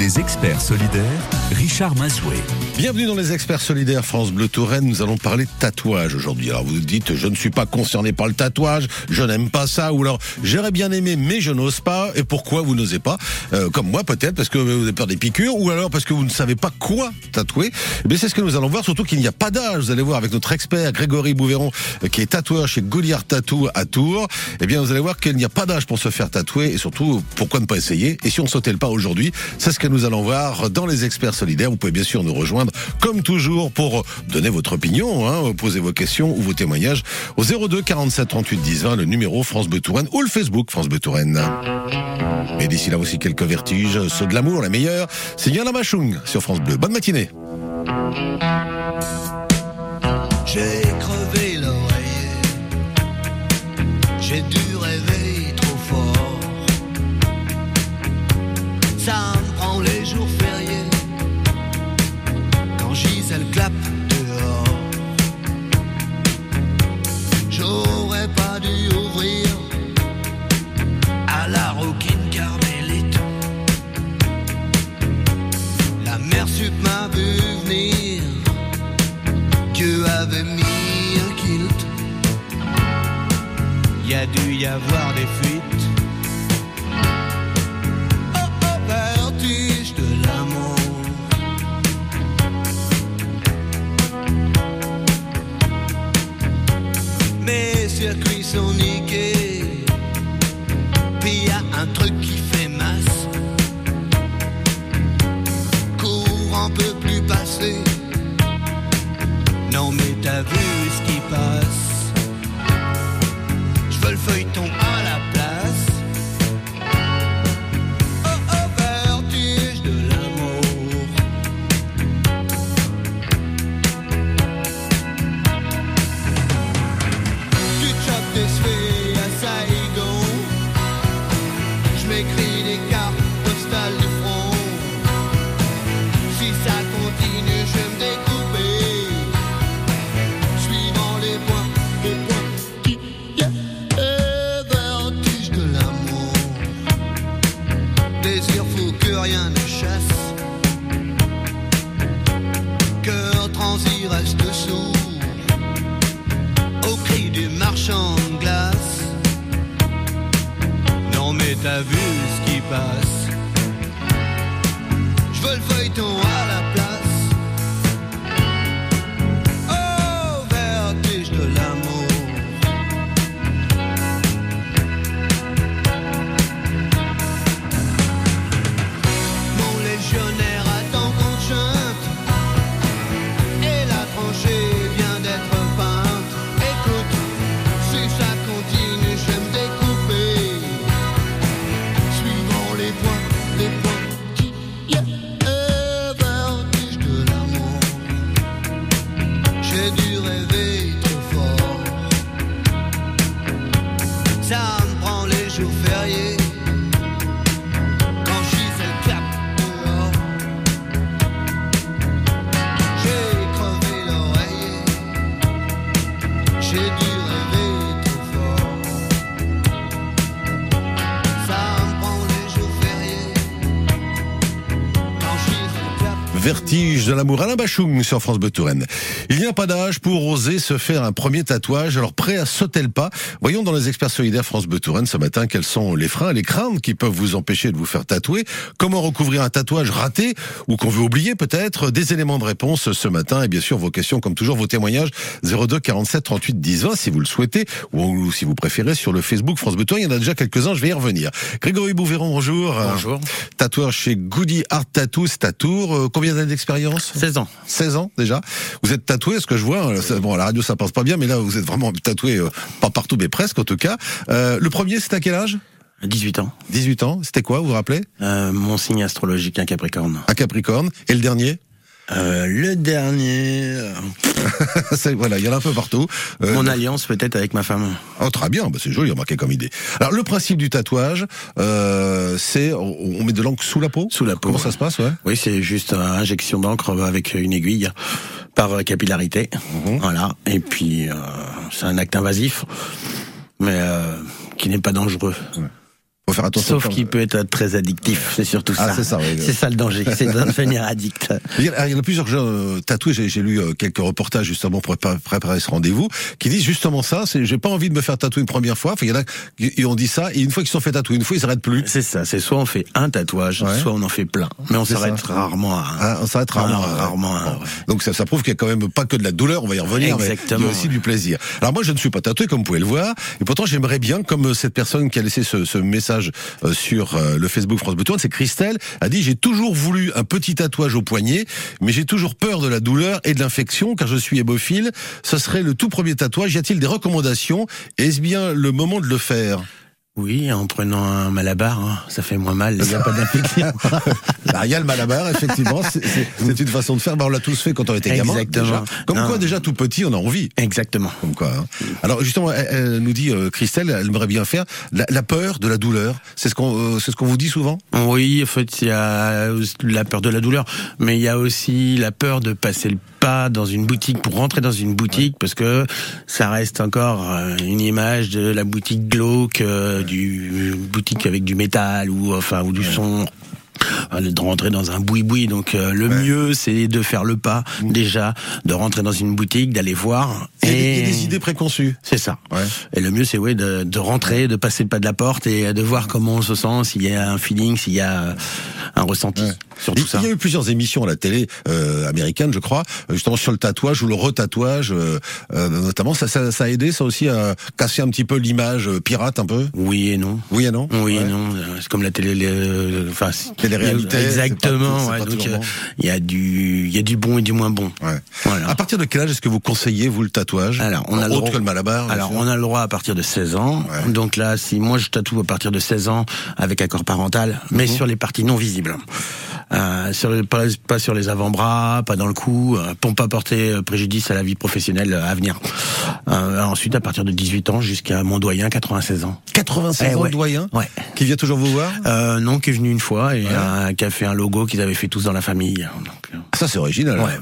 Les experts solidaires, Richard Mazoué. Bienvenue dans les experts solidaires France Bleu Touraine. Nous allons parler de tatouage aujourd'hui. Alors vous dites, je ne suis pas concerné par le tatouage, je n'aime pas ça, ou alors j'aurais bien aimé, mais je n'ose pas. Et pourquoi vous n'osez pas? Euh, Comme moi peut-être, parce que vous avez peur des piqûres, ou alors parce que vous ne savez pas quoi tatouer. Mais c'est ce que nous allons voir, surtout qu'il n'y a pas d'âge. Vous allez voir avec notre expert Grégory Bouveron, euh, qui est tatoueur chez Goliard Tattoo à Tours. Eh bien, vous allez voir qu'il n'y a pas d'âge pour se faire tatouer, et surtout, pourquoi ne pas essayer? Et si on sautait le pas aujourd'hui, c'est ce que nous allons voir dans les experts solidaires. Vous pouvez bien sûr nous rejoindre comme toujours pour donner votre opinion, hein, poser vos questions ou vos témoignages au 02 47 38 10 20, le numéro France Bleu Touraine ou le Facebook France Bleu Touraine. Et d'ici là aussi quelques vertiges, ceux de l'amour, la meilleure, c'est Yana Machung sur France Bleu. Bonne matinée. J'ai crevé l'oreiller, j'ai dû rêver trop fort. Ça prend les jours fériés. Quand Gisèle clappe l'amour, Alain Bachung sur France Bleu Touraine. Il n'y a pas d'âge pour oser se faire un premier tatouage, alors prêt à sauter le pas. Voyons dans les experts solidaires France Bleu Touraine ce matin quels sont les freins, les craintes qui peuvent vous empêcher de vous faire tatouer. Comment recouvrir un tatouage raté ou qu'on veut oublier peut-être? Des éléments de réponse ce matin et bien sûr vos questions comme toujours, vos témoignages 02 47 38 10 20 si vous le souhaitez ou si vous préférez sur le Facebook France Bleu Touraine. Il y en a déjà quelques-uns, je vais y revenir. Grégory Bouveron, bonjour. Bonjour. Tatoueur chez Goody Art Tattoo, c'est à Tours. Euh, Combien d'années d'expérience? 16 ans. 16 ans déjà. Vous êtes tatoué, ce que je vois. Bon, à la radio ça passe pas bien, mais là vous êtes vraiment tatoué, euh, pas partout, mais presque en tout cas. Euh, le premier, c'était à quel âge? 18 ans. 18 ans. C'était quoi, vous vous rappelez? Euh, mon signe astrologique, un Capricorne. Un Capricorne. Et le dernier? Euh, le dernier, Voilà, il y en a un peu partout. Euh, mon alliance peut-être avec ma femme. Oh, très bien, bah, c'est joli, remarqué comme idée. Alors, le principe du tatouage, euh, c'est on, met de l'encre sous la peau? Sous la peau, Comment ouais. ça se passe, ouais? Oui, c'est juste euh, injection d'encre avec une aiguille par capillarité. Mhm. Voilà. Et puis, euh, c'est un acte invasif, mais euh, qui n'est pas dangereux. Faut faire attention. Sauf qu'il peut être très addictif, c'est surtout Ah, ça. c'est ça, oui. Ça le danger, c'est de devenir addict. Il y, a, il y en a plusieurs gens euh, tatoués. J'ai, lu euh, quelques reportages justement pour prépa- préparer ce rendez-vous qui disent justement ça. C'est j'ai pas envie de me faire tatouer une première fois. Il y en a qui ont dit ça et une fois qu'ils sont fait tatouer, une fois ils s'arrêtent plus. C'est ça, c'est soit on fait un tatouage, Ouais. soit on en fait plein. Mais on s'arrête rarement à un. Ah, on s'arrête rarement. Ah, rarement, Bon. ouais. Donc ça, ça prouve qu'il y a quand même pas que de la douleur. On va y revenir. mais il y a aussi ouais. du plaisir. Alors moi, je ne suis pas tatoué, comme vous pouvez le voir. Et pourtant, j'aimerais bien, comme cette personne qui a laissé ce, ce message euh, sur euh, le Facebook France Bleu c'est Christelle, a dit j'ai toujours voulu un petit tatouage au poignet, mais j'ai toujours peur de la douleur et de l'infection car je suis hémophile. Ce serait le tout premier tatouage. Y a-t-il des recommandations? Est-ce bien le moment de le faire? Oui, en prenant un malabar, hein, ça fait moins mal. Il n'y a pas d'infection. Bah, Il y a le malabar, effectivement. C'est- une façon de faire. Bah, on l'a tous fait quand on était gamin. Exactement. déjà. Comme Non. quoi, déjà tout petit, on a envie. Exactement. Comme quoi. hein. Alors justement, elle, elle nous dit euh, Christelle, elle aimerait bien faire la, la peur de la douleur. C'est ce qu'on, euh, c'est ce qu'on vous dit souvent? Oui, en fait, il y a la peur de la douleur, mais il y a aussi la peur de passer le pas dans une boutique pour rentrer dans une boutique parce que ça reste encore euh, une image de la boutique glauque, euh, du boutique avec du métal ou enfin ou du son. euh, de rentrer dans un boui-boui. Donc euh, le mieux, c'est de faire le pas déjà, de rentrer dans une boutique, d'aller voir. A Et des idées préconçues. c'est ça. Ouais. Et le mieux, c'est ouais, de, de rentrer, de passer le pas de la porte et de voir comment on se sent, s'il y a un feeling, s'il y a euh, un ressenti sur tout ça. il y a eu plusieurs émissions à la télé euh, américaine, je crois, euh, justement sur le tatouage ou le retatouage, euh, euh, notamment. Ça, ça, ça a aidé, ça aussi, à casser un petit peu l'image euh, pirate, un peu? Oui et non. Oui et non? Oui et non. Euh, C'est comme la télé. Enfin, Exactement. pas- ouais, donc euh, bon. il y a du, il y a du bon et du moins bon. Ouais. Voilà. À partir de quel âge est-ce que vous conseillez vous le tatouage Alors, on a le droit- que le malabar. Alors, on a le droit à partir de 16 ans. Ouais. Donc là, si moi je tatoue à partir de 16 ans avec accord parental, mais Mhm. sur les parties non visibles. Euh, sur le- pas, pas sur les avant-bras, pas dans le cou, euh, pour pas porter euh, préjudice à la vie professionnelle à venir. Euh, ensuite, à partir de 18 ans jusqu'à mon doyen, 96 ans. 96 Eh ans ouais. doyen, Ouais. qui vient toujours vous voir. Euh, non, qui est venu une fois et euh, qui a fait un logo qu'ils avaient fait tous dans la famille. Donc, euh, Ça c'est original. Ouais.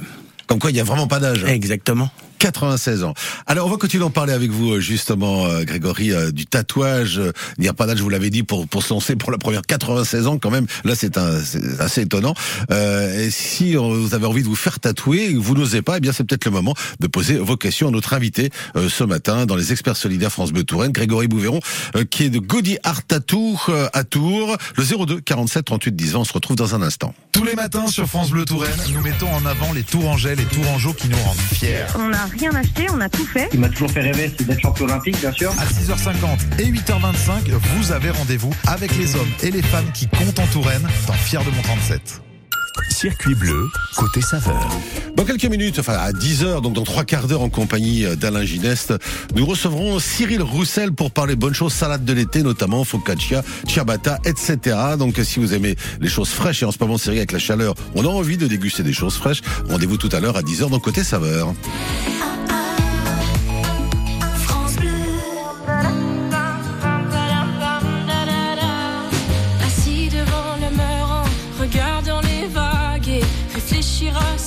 Comme quoi, il y a vraiment pas d'âge. Exactement. 96 ans. Alors, on va continuer d'en parler avec vous, euh, justement, euh, Grégory, euh, du tatouage. Il n'y a pas d'âge, vous l'avez dit, pour, pour se lancer pour la première 96 ans, quand même. Là, c'est un- c'est assez étonnant. Euh, et si vous avez envie de vous faire tatouer et que vous n'osez pas, eh bien, c'est peut-être le moment de poser vos questions à notre invité euh, ce matin dans les experts solidaires France Bleu Touraine, Grégory Bouveron, euh, qui est de Gaudi Art Tattoo à Tours. Le 02 47 38 10 20. On se retrouve dans un instant. Tous les matins sur France Bleu Touraine, nous mettons en avant les Tourangeais, les Tourangeaux qui nous rendent fiers. On rien acheté, on a tout fait. qui m'a toujours fait rêver, c'est d'être champion olympique, bien sûr. À 6h50 et 8h25, vous avez rendez-vous avec les hommes et les femmes qui comptent en Touraine dans Fier de mon 37. Circuit bleu, côté saveur. Dans quelques minutes, enfin à 10h, donc dans trois quarts d'heure en compagnie d'Alain Gineste, nous recevrons Cyril Roussel pour parler bonnes choses, salade de l'été notamment, focaccia, ciabatta, etc. Donc si vous aimez les choses fraîches et en ce moment c'est avec la chaleur, on a envie de déguster des choses fraîches. Rendez-vous tout à l'heure à 10h dans Côté Saveur.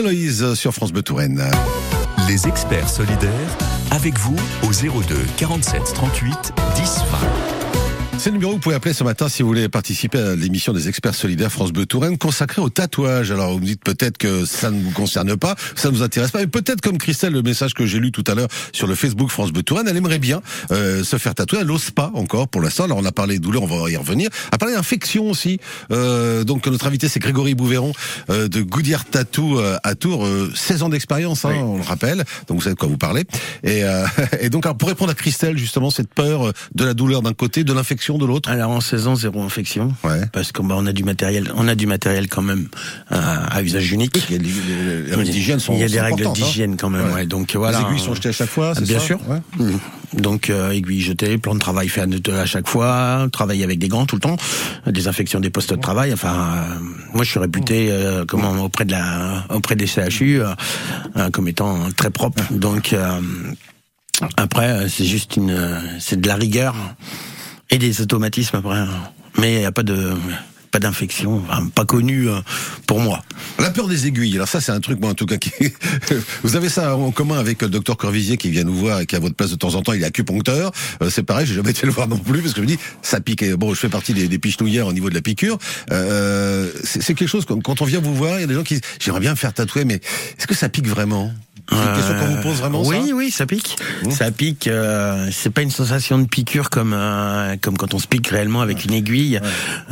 Héloïse sur France Bleu Touraine. Les experts solidaires, avec vous au 02 47 38 10 20. C'est le numéro que vous pouvez appeler ce matin si vous voulez participer à l'émission des experts solidaires France Bleu Touraine consacrée au tatouage. Alors vous me dites peut-être que ça ne vous concerne pas, ça ne vous intéresse pas, mais peut-être comme Christelle, le message que j'ai lu tout à l'heure sur le Facebook France Bleu Touraine, elle aimerait bien euh, se faire tatouer. Elle n'ose pas encore pour l'instant. Alors on a parlé douleur, on va y revenir. On a parlé d'infection aussi. Euh, donc notre invité c'est Grégory Bouveron euh, de Goudière Tattoo euh, à Tours. Euh, 16 ans d'expérience, hein, on le rappelle. Donc vous savez de quoi vous parlez. Et, euh, et donc alors, pour répondre à Christelle justement cette peur euh, de la douleur d'un côté, de l'infection de l'autre. Alors en 16 ans, zéro infection. Ouais. Parce qu'on bah, on a du matériel, on a du matériel quand même à, à usage unique. Il y a des- les règles d'hygiène sont Il y a des sont règles importantes, hein. d'hygiène quand même. Ouais. Ouais. Donc voilà. Les aiguilles sont jetées à chaque fois, Bien ça sûr. Mhm. Donc euh, aiguilles jetées, plan de travail fait à, à chaque fois, travailler avec des gants tout le temps, désinfection des postes de travail. Enfin, euh, moi je suis réputé euh, comment auprès de la auprès des CHU euh, euh, comme étant très propre. Donc euh, après euh, c'est juste une euh, c'est de la rigueur et des automatismes après. hein. Mais il a pas de pas d'infection, pas connu euh, pour moi. La peur des aiguilles. Alors ça, c'est un truc, moi, en tout cas, qui... vous avez ça en commun avec le docteur Corvisier qui vient nous voir et qui à votre place de temps en temps. Il est acupuncteur. Euh, c'est pareil, j'ai jamais été le voir non plus parce que je me dis, ça pique. Bon, je fais partie des, des pichenouillères au niveau de la piqûre. Euh, c'est c'est quelque chose quand on vient vous voir, il y a des gens qui disent, j'aimerais bien me faire tatouer, mais est-ce que ça pique vraiment? C'est une question qu'on vous pose vraiment Oui, ça oui, ça pique. Mmh. Ça pique. euh, c'est pas une sensation de piqûre comme euh, comme quand on se pique réellement avec une aiguille.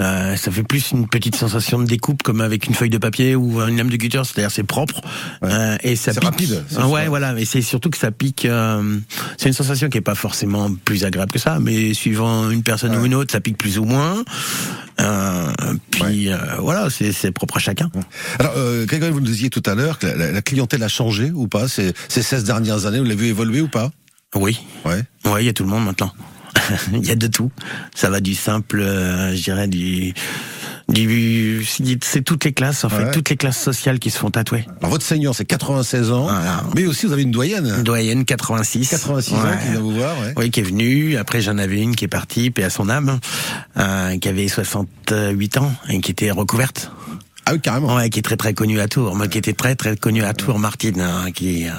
Euh, ça fait plus une petite sensation de découpe comme avec une feuille de papier ou une lame de cutter. C'est-à-dire c'est propre euh, et ça pique. rapide, c'est Ah ouais, ça. voilà. Mais c'est surtout que ça pique. euh, c'est une sensation qui est pas forcément plus agréable que ça, mais suivant une personne ou une autre, ça pique plus ou moins. Euh, puis euh, voilà, c'est propre à chacun. Alors, euh, Grégory, vous nous disiez tout à l'heure que la, la- clientèle a changé ou pas ces, ces 16 dernières années, vous l'avez vu évoluer ou pas? Oui. Ouais. Ouais, il y a tout le monde maintenant. Il y a de tout. Ça va du simple, euh, je dirais du, c'est toutes les classes en fait, Ouais. toutes les classes sociales qui se font tatouer. Alors, votre seigneur, c'est 96 ans, Voilà. mais aussi vous avez une doyenne. Une doyenne 86. 86 ans qui vient vous voir, ouais. Oui, qui est venue. Après, j'en avais une qui est partie, paix à son âme, euh, qui avait 68 ans et qui était recouverte. Ah oui, carrément. Ouais, qui est très très connue à Tours. Moi, qui était très très connue à Tours, Martine, hein, qui, euh,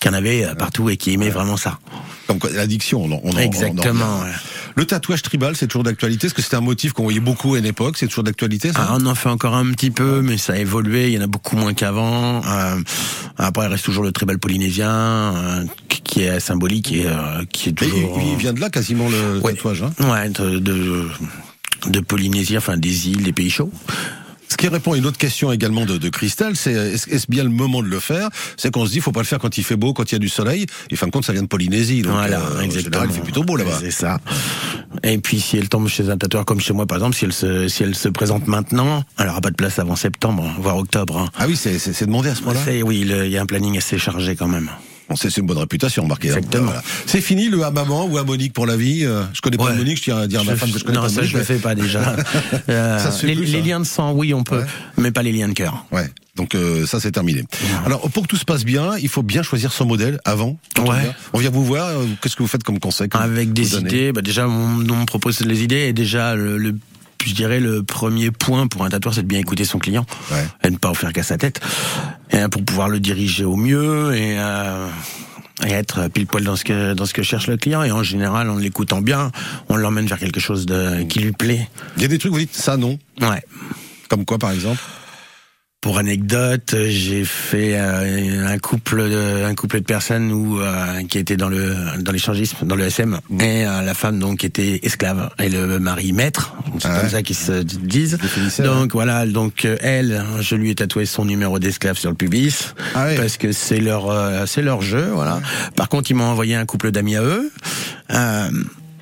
qui en avait euh, partout et qui aimait vraiment ça. Comme quoi, l'addiction, on, en- on, en- on en Exactement. ouais. Le tatouage tribal, c'est toujours d'actualité? Est-ce que c'était un motif qu'on voyait beaucoup à une époque? C'est toujours d'actualité, ça? Ah, on en fait encore un petit peu, mais ça a évolué. Il y en a beaucoup moins qu'avant. Euh, après, il reste toujours le tribal polynésien, euh, qui- est symbolique et euh, qui est toujours. il, il vient de là quasiment le Ouais. tatouage. Hein? Ouais, de, de, de Polynésie, enfin des îles, des pays chauds. Ce qui répond à une autre question également de, de Christelle, c'est est-ce bien le moment de le faire? C'est qu'on se dit, faut pas le faire quand il fait beau, quand il y a du soleil. Et fin de compte, ça vient de Polynésie, donc voilà, euh, en exactement. général, il fait plutôt beau là-bas. C'est ça. Et puis si elle tombe chez un tatoueur comme chez moi, par exemple, si elle se, si elle se présente maintenant, elle aura pas de place avant septembre, voire octobre. hein. Ah oui, c'est demandé à ce moment-là. Oui, il y a un planning assez chargé quand même. C'est c'est une bonne réputation, marqué. Exactement. C'est fini le à maman ou à Monique pour la vie. euh, Je connais pas Ouais. Monique, je tiens à dire à ma femme que je connais non, pas ça Monique. je le fais pas déjà. Euh, Ça se fait les, plus, les ça. liens de sang, oui, on peut, Ouais. mais pas les liens de cœur. Ouais. Donc euh, ça c'est terminé. Alors pour que tout se passe bien, il faut bien choisir son modèle avant. On Ouais. vient, on vient vous voir. euh, Qu'est-ce que vous faites comme conseil Avec des idées, bah déjà, on, on me propose les idées et déjà le, le- je dirais le premier point pour un tatoueur, c'est de bien écouter son client Ouais. et ne pas en faire qu'à sa tête, et pour pouvoir le diriger au mieux et, euh, et être pile poil dans ce que dans ce que cherche le client. Et en général, en l'écoutant bien, on l'emmène vers quelque chose de qui lui plaît. Il y a des trucs vous dites ça non? Ouais. Comme quoi par exemple? Pour anecdote, j'ai fait un couple, de, un couple de personnes où euh, qui étaient dans le dans l'échangisme, dans le SM, et euh, la femme donc était esclave et le mari maître, c'est Ah comme ça qu'ils se disent. Donc voilà, donc euh, elle, je lui ai tatoué son numéro d'esclave sur le pubis Ah ouais. parce que c'est leur c'est leur jeu, voilà. Par contre, ils m'ont envoyé un couple d'amis à eux. Euh,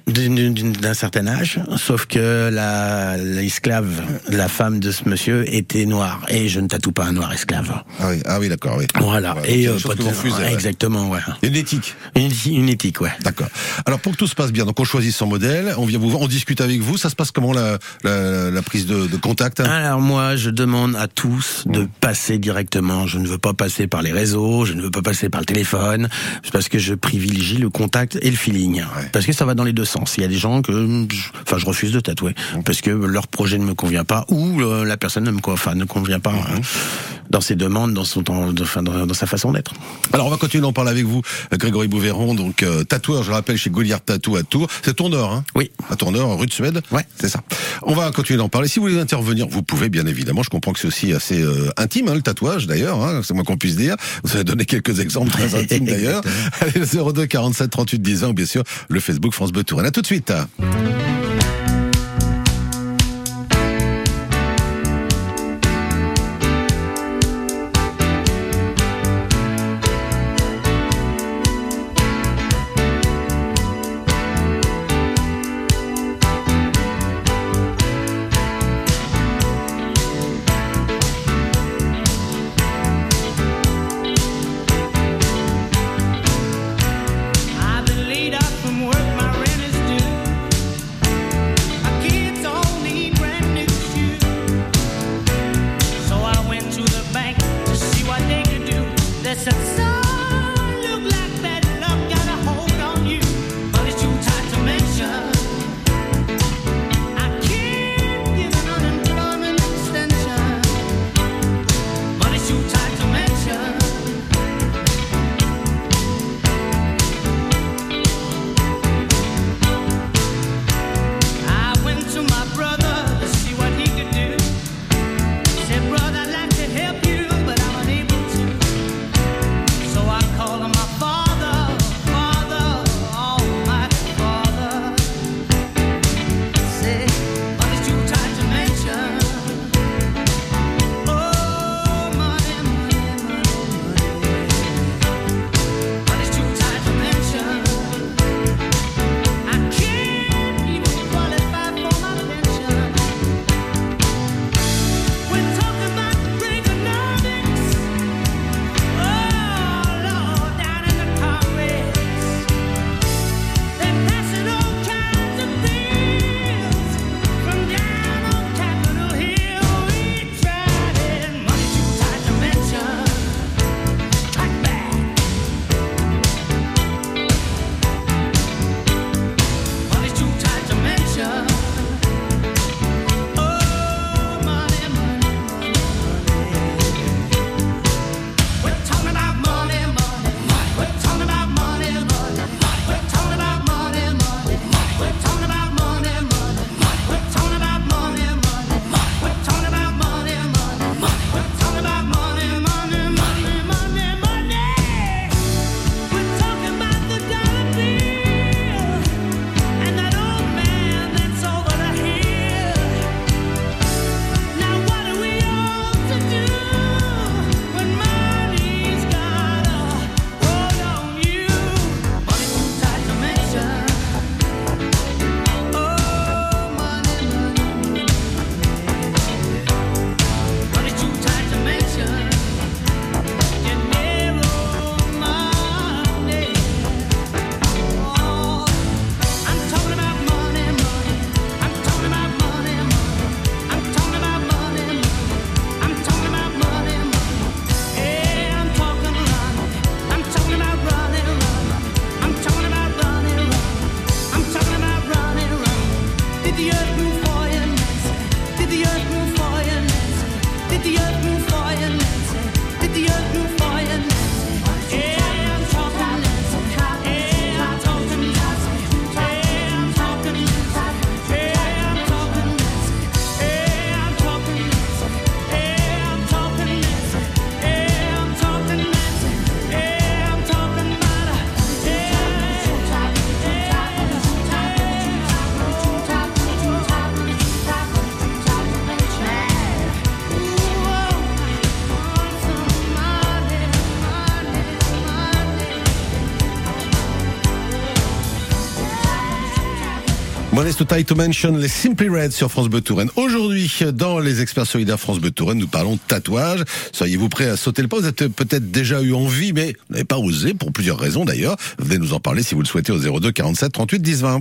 d'un certain âge, sauf que la l'esclave, la femme de ce monsieur était noire et je ne tatoue pas un noir esclave. Ah oui, ah oui d'accord, oui. Voilà. Et euh, pas de- refusez, ouais. exactement, ouais. Une éthique. Une, une éthique, ouais. D'accord. Alors pour que tout se passe bien, donc on choisit son modèle, on vient vous voir, on discute avec vous. Ça se passe comment la, la, la prise de, de contact hein? Alors moi, je demande à tous de passer directement. Je ne veux pas passer par les réseaux, je ne veux pas passer par le téléphone, parce que je privilégie le contact et le feeling. Parce que ça va dans les deux sens. Il y a des gens que, je- enfin, je refuse de tatouer parce que leur projet ne me convient pas ou euh, la personne ne me, co- enfin, ne convient pas hein, dans ses demandes, dans son enfin, dans, dans sa façon d'être. Alors on va continuer d'en parler avec vous, Grégory Bouveron, donc euh, tatoueur, je le rappelle, chez Goliath Tattoo à Tours. C'est Tourneur, hein? Oui. À Tourneur, rue de Suède? Ouais. C'est ça. On va continuer d'en parler. Si vous voulez intervenir, vous pouvez, bien évidemment. Je comprends que c'est aussi assez euh, intime, hein, le tatouage, d'ailleurs. Hein, c'est moins qu'on puisse dire. Vous avez donné quelques exemples très intimes, d'ailleurs. Allez, le 02 47 38 10 20, ou bien sûr, le Facebook France Bleu Touraine. À tout de suite. innocence. Modeste taille to mention les Simply Red sur France Bleu Touraine. Aujourd'hui, dans les experts solidaires France Bleu Touraine, nous parlons de tatouage. Soyez-vous prêts à sauter le pas? Vous avez peut-être déjà eu envie, mais vous n'avez pas osé, pour plusieurs raisons d'ailleurs. Venez nous en parler si vous le souhaitez au 02 47 38 10 20.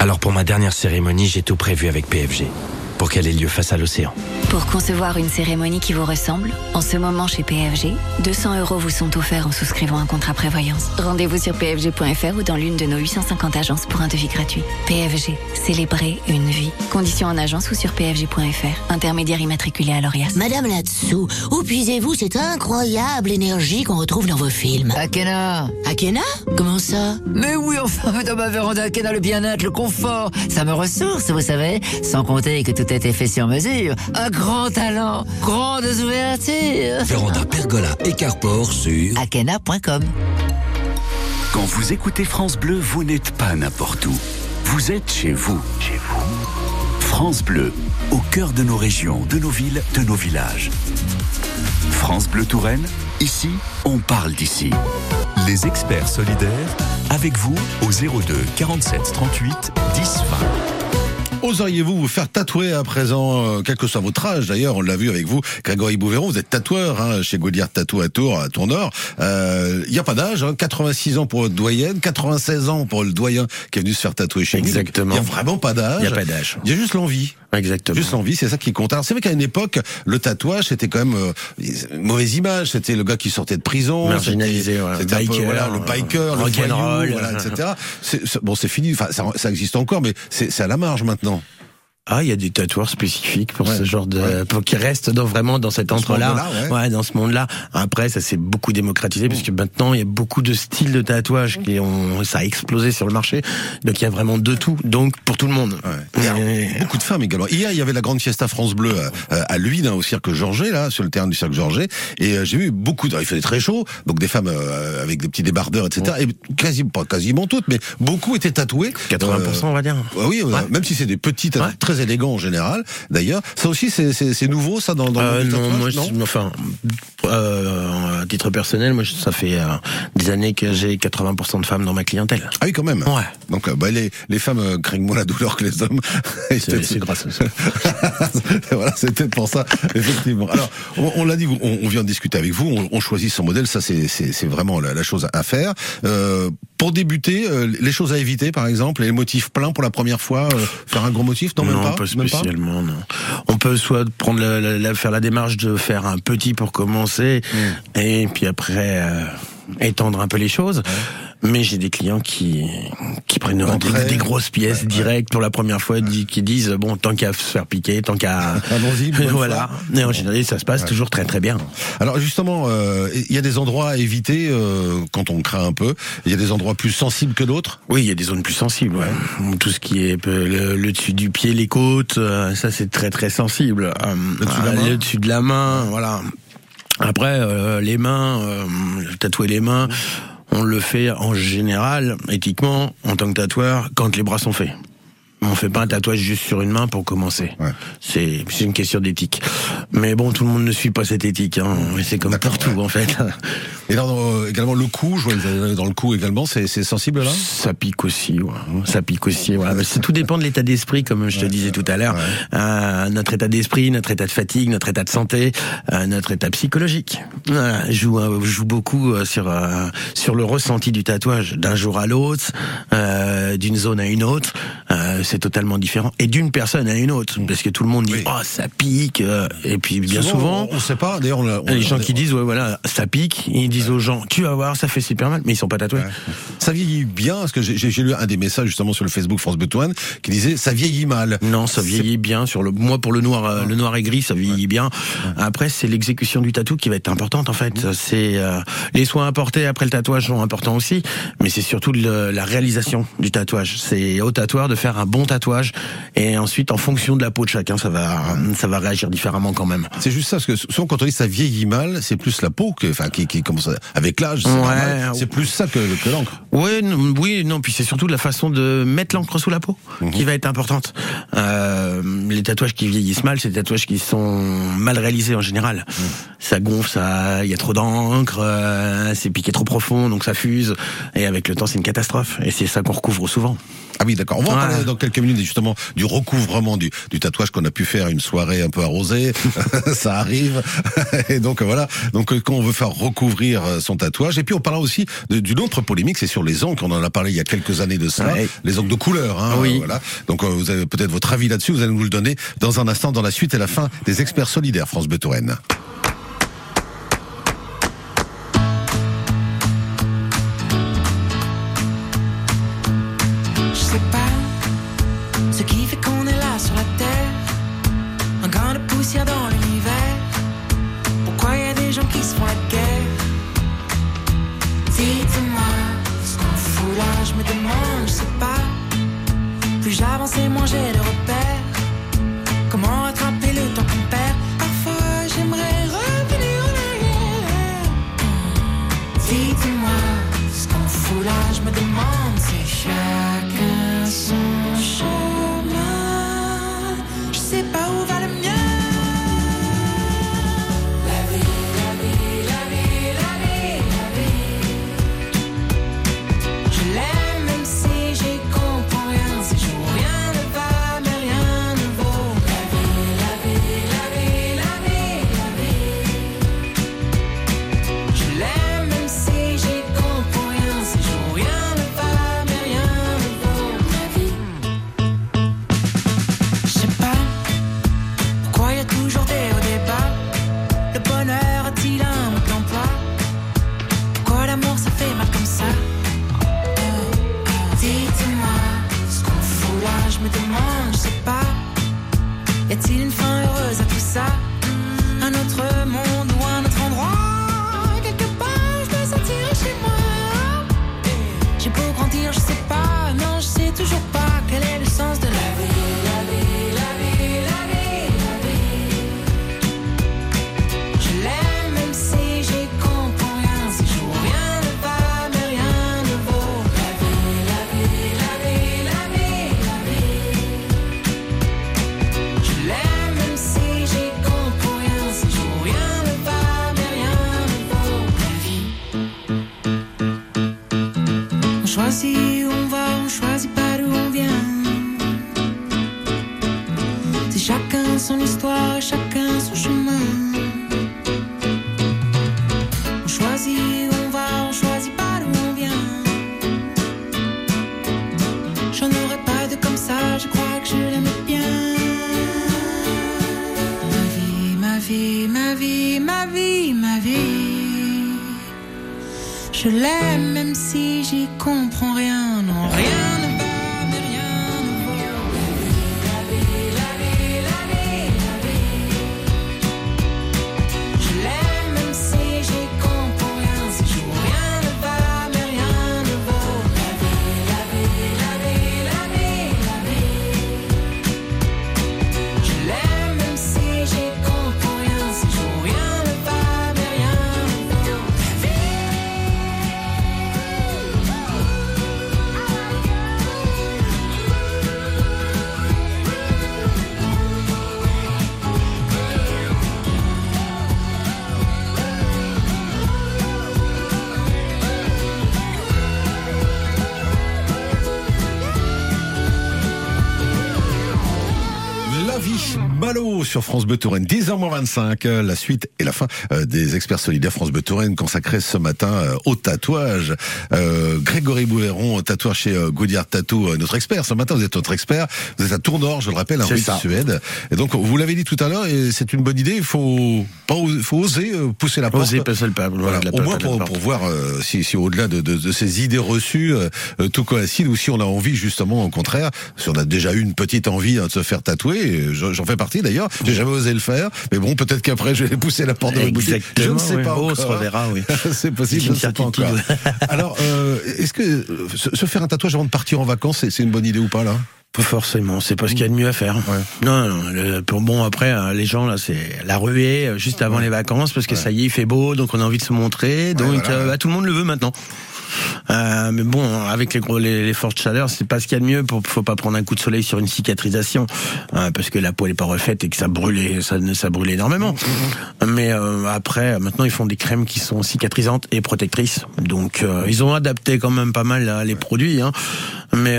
Alors pour ma dernière cérémonie, j'ai tout prévu avec PFG. Pour qu'elle ait lieu face à l'océan. Pour concevoir une cérémonie qui vous ressemble, en ce moment chez PFG, 200 euros vous sont offerts en souscrivant un contrat prévoyance. Rendez-vous sur pfg.fr ou dans l'une de nos 850 agences pour un devis gratuit. PFG, célébrer une vie. Conditions en agence ou sur pfg.fr. Intermédiaire immatriculé à l'ORIAS. Madame là-dessous, où puisez-vous cette incroyable énergie qu'on retrouve dans vos films? Akena Akena? Comment ça? Mais oui, enfin, dans ma véranda Akena, le bien-être, le confort, ça me ressource, vous savez. Sans compter que tout a été fait sur mesure. Un grand talent, grandes ouvertures. Véranda Pergola et Carport sur Akena.com Quand vous écoutez France Bleu, vous n'êtes pas n'importe où. Vous êtes chez vous. Chez vous. France Bleu, au cœur de nos régions, de nos villes, de nos villages. France Bleu Touraine, ici, on parle d'ici. Les experts solidaires, avec vous au 02 47 38 10 20. Oseriez-vous vous faire tatouer à présent, euh, quel que soit votre âge d'ailleurs, on l'a vu avec vous, Grégory Bouveron, vous êtes tatoueur hein, chez Gaudière Tatou à Tours, à Tournord. Il n'y a pas d'âge, hein, 86 ans pour votre doyenne, 96 ans pour le doyen qui est venu se faire tatouer chez Exactement. vous. Il n'y a vraiment pas d'âge. Il n'y a pas d'âge. Il y a juste l'envie. Exactement. Juste l'envie, c'est ça qui compte. Alors c'est vrai qu'à une époque, le tatouage c'était quand même euh, une mauvaise image. C'était le gars qui sortait de prison, Marginalisé, c'était- ouais. c'était un peu, Biker, voilà, le biker, le rock'n'roll. voyou, voilà, etc. C'est- c'est- bon, c'est fini. Enfin, ça, ça existe encore, mais c'est c'est à la marge maintenant. Ah, il y a des tatoueurs spécifiques pour ce genre de, pour qui restent dans, vraiment dans cet entre-là. monde-là, ouais. dans ce monde-là. Après, ça s'est beaucoup démocratisé puisque maintenant il y a beaucoup de styles de tatouage qui ont, ça a explosé sur le marché. Donc il y a vraiment de tout. Donc pour tout le monde. Et alors, Et- beaucoup de femmes également. Hier, il y avait la grande fiesta France Bleu à, à Luynes, hein, au cirque Georget, là, sur le terrain du cirque Georget. Et euh, j'ai vu beaucoup. De... Il faisait très chaud, donc des femmes euh, avec des petits débardeurs, etc. Et quasi, pas quasiment toutes, mais beaucoup étaient tatouées. 80%, on va dire. Euh, oui, euh, Ouais. même si c'est des tatous, Ouais. Très élégants en général. D'ailleurs, ça aussi, c'est- nouveau, ça, dans, dans le Euh, non, moi, non je- enfin, euh, à titre personnel, moi, ça fait euh, des années que j'ai 80% de femmes dans ma clientèle. Ah oui, quand même. Ouais. Donc, euh, bah, les, les femmes euh, craignent moins la douleur que les hommes. C'est grâce à ça. voilà, c'est peut-être pour ça, effectivement. Alors, on, on l'a dit, on, on vient de discuter avec vous, on, on choisit son modèle, ça c'est vraiment la, la chose à faire. Euh, pour débuter, euh, les choses à éviter, par exemple, les motifs pleins pour la première fois, euh, faire un gros motif, non, même non, pas, pas même pas spécialement, non. On peut soit prendre la, la- la- faire la démarche de faire un petit pour commencer, Mm. et puis après euh, étendre un peu les choses. Mais j'ai des clients qui qui prennent des, grosses pièces directes pour la première fois, di- qui disent bon tant qu'à se faire piquer, tant qu'à Allons-y, voilà. Et en général, ça se passe toujours très très bien. Alors justement, euh, il y a des endroits à éviter euh, quand on craint un peu. Il y a des endroits plus sensibles que d'autres. Oui, il y a des zones plus sensibles. ouais. Tout ce qui est euh, le, le dessus du pied, les côtes, euh, ça c'est très très sensible. Euh, Le dessus de la main le dessus de la main, voilà. Après, euh, les mains, euh, tatouer les mains, on le fait en général, éthiquement, en tant que tatoueur, quand les bras sont faits. On fait pas un tatouage juste sur une main pour commencer. Ouais. C'est c'est une question d'éthique. Mais bon, tout le monde ne suit pas cette éthique. Hein. C'est comme D'accord, pour tout en fait. Et dans- également le cou, je vois dans le cou également, c'est c'est sensible là? Ça pique aussi, ouais. ça pique aussi. Voilà. Mais c'est- tout dépend de l'état d'esprit, comme je te disais tout à l'heure. Euh, notre état d'esprit, notre état de fatigue, notre état de santé, euh, notre état psychologique. Voilà, joue euh, joue beaucoup euh, sur euh, sur le ressenti du tatouage d'un jour à l'autre, euh, d'une zone à une autre. C'est totalement différent. Et d'une personne à une autre, parce que tout le monde dit oh ça pique, euh, et puis bien souvent, on, on sait pas. D'ailleurs, les gens on- qui disent ouais voilà ça pique, ils disent aux gens tu vas voir ça fait super mal, mais ils sont pas tatoués. Ça vieillit bien, parce que j'ai lu un des messages justement sur le Facebook France Bleu Touraine qui disait ça vieillit mal. Non, ça vieillit bien sur le moi pour le noir euh, le noir et gris ça vieillit bien. Après c'est l'exécution du tatou qui va être importante en fait. C'est euh, les soins apportés après le tatouage sont importants aussi, mais c'est surtout le- la réalisation du tatouage. C'est au tatoueur de faire un bon tatouage et ensuite en fonction de la peau de chacun ça va ça va réagir différemment quand même. C'est juste ça, parce que souvent quand on dit ça vieillit mal, c'est plus la peau que, enfin, qui, qui commence avec l'âge. c'est Ouais. plus ça que, que l'encre. Ouais, oui, non, puis c'est surtout la façon de mettre l'encre sous la peau Mhm. qui va être importante. Euh, les tatouages qui vieillissent mal, c'est des tatouages qui sont mal réalisés en général. Mhm. Ça gonfle, ça, il y a trop d'encre, euh, c'est piqué trop profond, donc ça fuse. Et avec le temps, c'est une catastrophe. Et c'est ça qu'on recouvre souvent. Ah oui, d'accord. On va en parler dans quelques minutes justement du recouvrement du, du tatouage qu'on a pu faire une soirée un peu arrosée. ça arrive. Et donc voilà. Donc euh, quand on veut faire recouvrir euh, son tatouage. Et puis on parlera aussi d'une autre polémique, c'est sur les encres. On en a parlé il y a quelques années de. Ouais. Les encres de couleur. Hein, Oui. Voilà. Donc euh, vous avez peut-être votre avis là-dessus. Vous allez nous le donner dans un instant dans la suite et la fin des experts solidaires France Bleu dans l'univers. Pourquoi y a des gens qui se font la guerre? Dites-moi ce qu'on fout là, je me demande, je sais pas. Plus j'avance et moins j'ai de repères. silence. Je l'aime même si j'y comprends rien, Malo sur France Bleu Touraine, 10h25, euh, la suite et la fin euh, des experts solidaires France Bleu Touraine consacrés ce matin euh, au tatouage. Euh, Grégory Bouveron, tatoueur chez Gaudiard Tattoo, notre expert. Ce matin, vous êtes notre expert. Vous êtes à Tournord, je le rappelle, ça. Suède. Et donc, vous l'avez dit tout à l'heure, et c'est une bonne idée. Il faut pas, oser- faut oser pousser la porte. Oser passer le pas. Voilà, au moins pour, pour voir euh, si, si au-delà de, de, de ces idées reçues, euh, tout coïncide, ou si on a envie justement, au contraire, si on a déjà eu une petite envie hein, de se faire tatouer, j'en fais partie d'ailleurs, j'ai jamais osé le faire, mais bon, peut-être qu'après je vais pousser la porte de la boutique. Je ne sais oui. pas Oh, on se reverra, oui. c'est possible, je ne sais pas encore. Alors, euh, est-ce que euh, se, faire un tatouage avant de partir en vacances, c'est une bonne idée ou pas là? Pas forcément, c'est pas ce qu'il y a de mieux à faire. Non, non, le- bon après euh, les gens là c'est la ruée euh, juste avant les vacances parce que ça y est il fait beau donc on a envie de se montrer donc voilà, euh, ouais. bah, tout le monde le veut maintenant. Euh, mais bon, avec les gros, les, les fortes chaleurs, c'est pas ce qu'il y a de mieux. Pour, faut pas prendre un coup de soleil sur une cicatrisation, euh, parce que la peau elle est pas refaite et que ça brûle, ça, ça brûle énormément. Mais euh, après, maintenant ils font des crèmes qui sont cicatrisantes et protectrices. Donc euh, ils ont adapté quand même pas mal là, les produits. Hein. Mais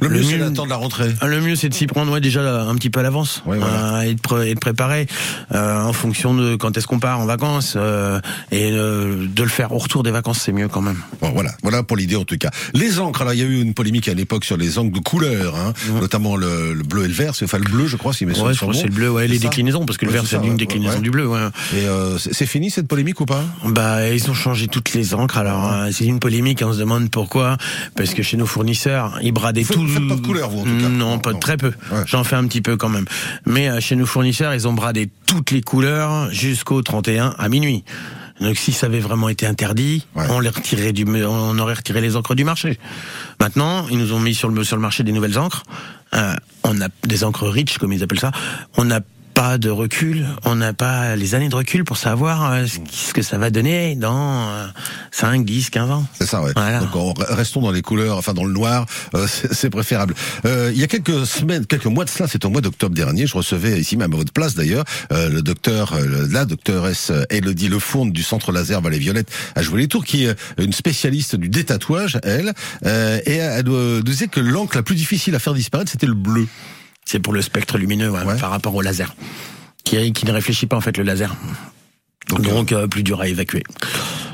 Le mieux, c'est d'attendre la rentrée. ah, Le mieux, c'est de s'y prendre ouais, déjà un petit peu à l'avance Ouais, voilà. euh, et, de pré- et de préparer euh, en fonction de quand est-ce qu'on part en vacances euh, et euh, de le faire au retour des vacances, c'est mieux quand même. Bon, voilà, voilà pour l'idée en tout cas. Les encres, alors il y a eu une polémique à l'époque sur les encres de couleur, hein, notamment le, le bleu et le vert, c'est enfin le bleu je crois, si mes Ouais, souvenirs je sont crois c'est le bleu, ouais, les déclinaisons, parce que le vert c'est une déclinaison du bleu. Ouais. Et euh, c'est fini cette polémique ou pas? Bah, ils ont changé toutes les encres. Alors, euh, c'est une polémique. On se demande pourquoi. Parce que chez nos fournisseurs, ils bradaient tout. Vous faites pas de couleur, vous, en tout cas Non, pas très peu. J'en fais un petit peu quand même. Mais euh, chez nos fournisseurs, ils ont bradé toutes les couleurs jusqu'au 31 à minuit. Donc, si ça avait vraiment été interdit, on les retirait du, on aurait retiré les encres du marché. Maintenant, ils nous ont mis sur le sur le marché des nouvelles encres. Euh, on a des encres rich, comme ils appellent ça. On n'a pas de recul, on n'a pas les années de recul pour savoir euh, ce que ça va donner dans euh, 5, 10, 15 ans. C'est ça, ouais. Donc on- restons dans les couleurs, enfin dans le noir, euh, c'est préférable. Euh, il y a quelques semaines, quelques mois de cela, c'est au mois d'octobre dernier, je recevais ici même à votre place d'ailleurs, euh, le docteur, la docteuresse Elodie Lefourne du centre laser Vallée Violette à jouer les tours, qui est une spécialiste du détatouage, elle, et elle nous disait que l'encre la plus difficile à faire disparaître, c'était le bleu. C'est pour le spectre lumineux ouais, par rapport au laser, qui, qui ne réfléchit pas en fait le laser. Donc, euh, plus dur à évacuer.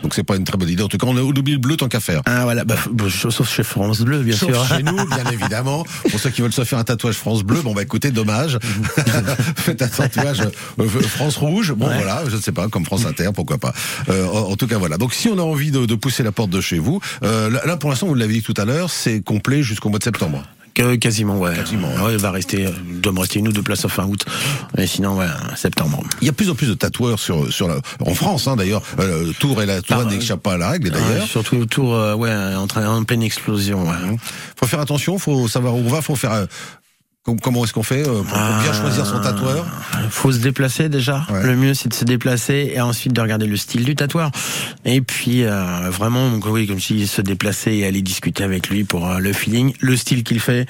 Donc c'est pas une très bonne idée. En tout cas, on a oublié le bleu tant qu'à faire. Ah voilà, bah, bah, sauf chez France Bleu, bien Sauf sûr. chez nous, bien évidemment. Pour ceux qui veulent se faire un tatouage France Bleu, bon bah écoutez, dommage. Faites un tatouage euh, France Rouge. Bon Ouais. voilà, je ne sais pas, comme France Inter, pourquoi pas. Euh, en, en tout cas voilà. Donc si on a envie de, de pousser la porte de chez vous, euh, là, là, pour l'instant vous l'avez dit tout à l'heure, c'est complet jusqu'au mois de septembre. Quasiment, ouais. Ouais, il va rester, euh, il doit me rester une ou deux places à fin août. Et sinon, ouais, septembre. Il y a plus en plus de tatoueurs sur sur la, en France hein, d'ailleurs. Euh, Tours et la Touraine n'échappent pas à la règle d'ailleurs. Surtout autour, euh, ouais, en, train, en pleine explosion. Ouais. Faut faire attention, faut savoir où on va, faut faire. Com- comment est-ce qu'on fait euh, pour, bien choisir son tatoueur faut se déplacer déjà. Le mieux, c'est de se déplacer et ensuite de regarder le style du tatoueur. Et puis, euh, vraiment, donc, oui, comme si se déplacer et aller discuter avec lui pour euh, le feeling, le style qu'il fait.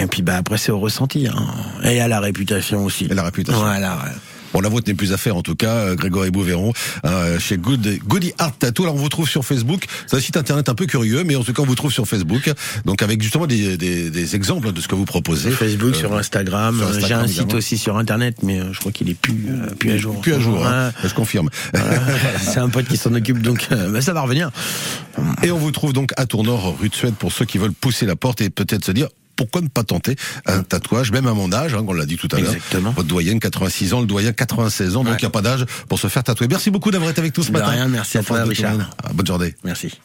Et puis, bah, après, c'est au ressenti. Hein. Et à la réputation aussi. Et la réputation. Voilà, ouais. Bon, la vôtre n'est plus à faire en tout cas, euh, Grégory Bouveron, euh, chez Good, Goody Art Tattoo. Alors on vous trouve sur Facebook, c'est un site internet un peu curieux, mais en tout cas on vous trouve sur Facebook, donc avec justement des, des, des exemples de ce que vous proposez. Facebook, Euh, sur Instagram. sur Euh, J'ai Instagram, un site aussi sur Internet, mais je crois qu'il est plus, euh, plus à jour. Plus à jour, hein, je confirme. C'est un pote qui s'en occupe, donc bah, ça va revenir. Et on vous trouve donc à Tournord, rue de Suède, pour ceux qui veulent pousser la porte et peut-être se dire pourquoi ne pas tenter un tatouage, même à mon âge, hein, on l'a dit tout à l'heure. Votre doyenne 86 ans, le doyen 96 ans, donc il n'y a pas d'âge pour se faire tatouer. Merci beaucoup d'avoir été avec nous ce De matin. rien, merci à toi, Richard. Ah, Bonne journée. Merci.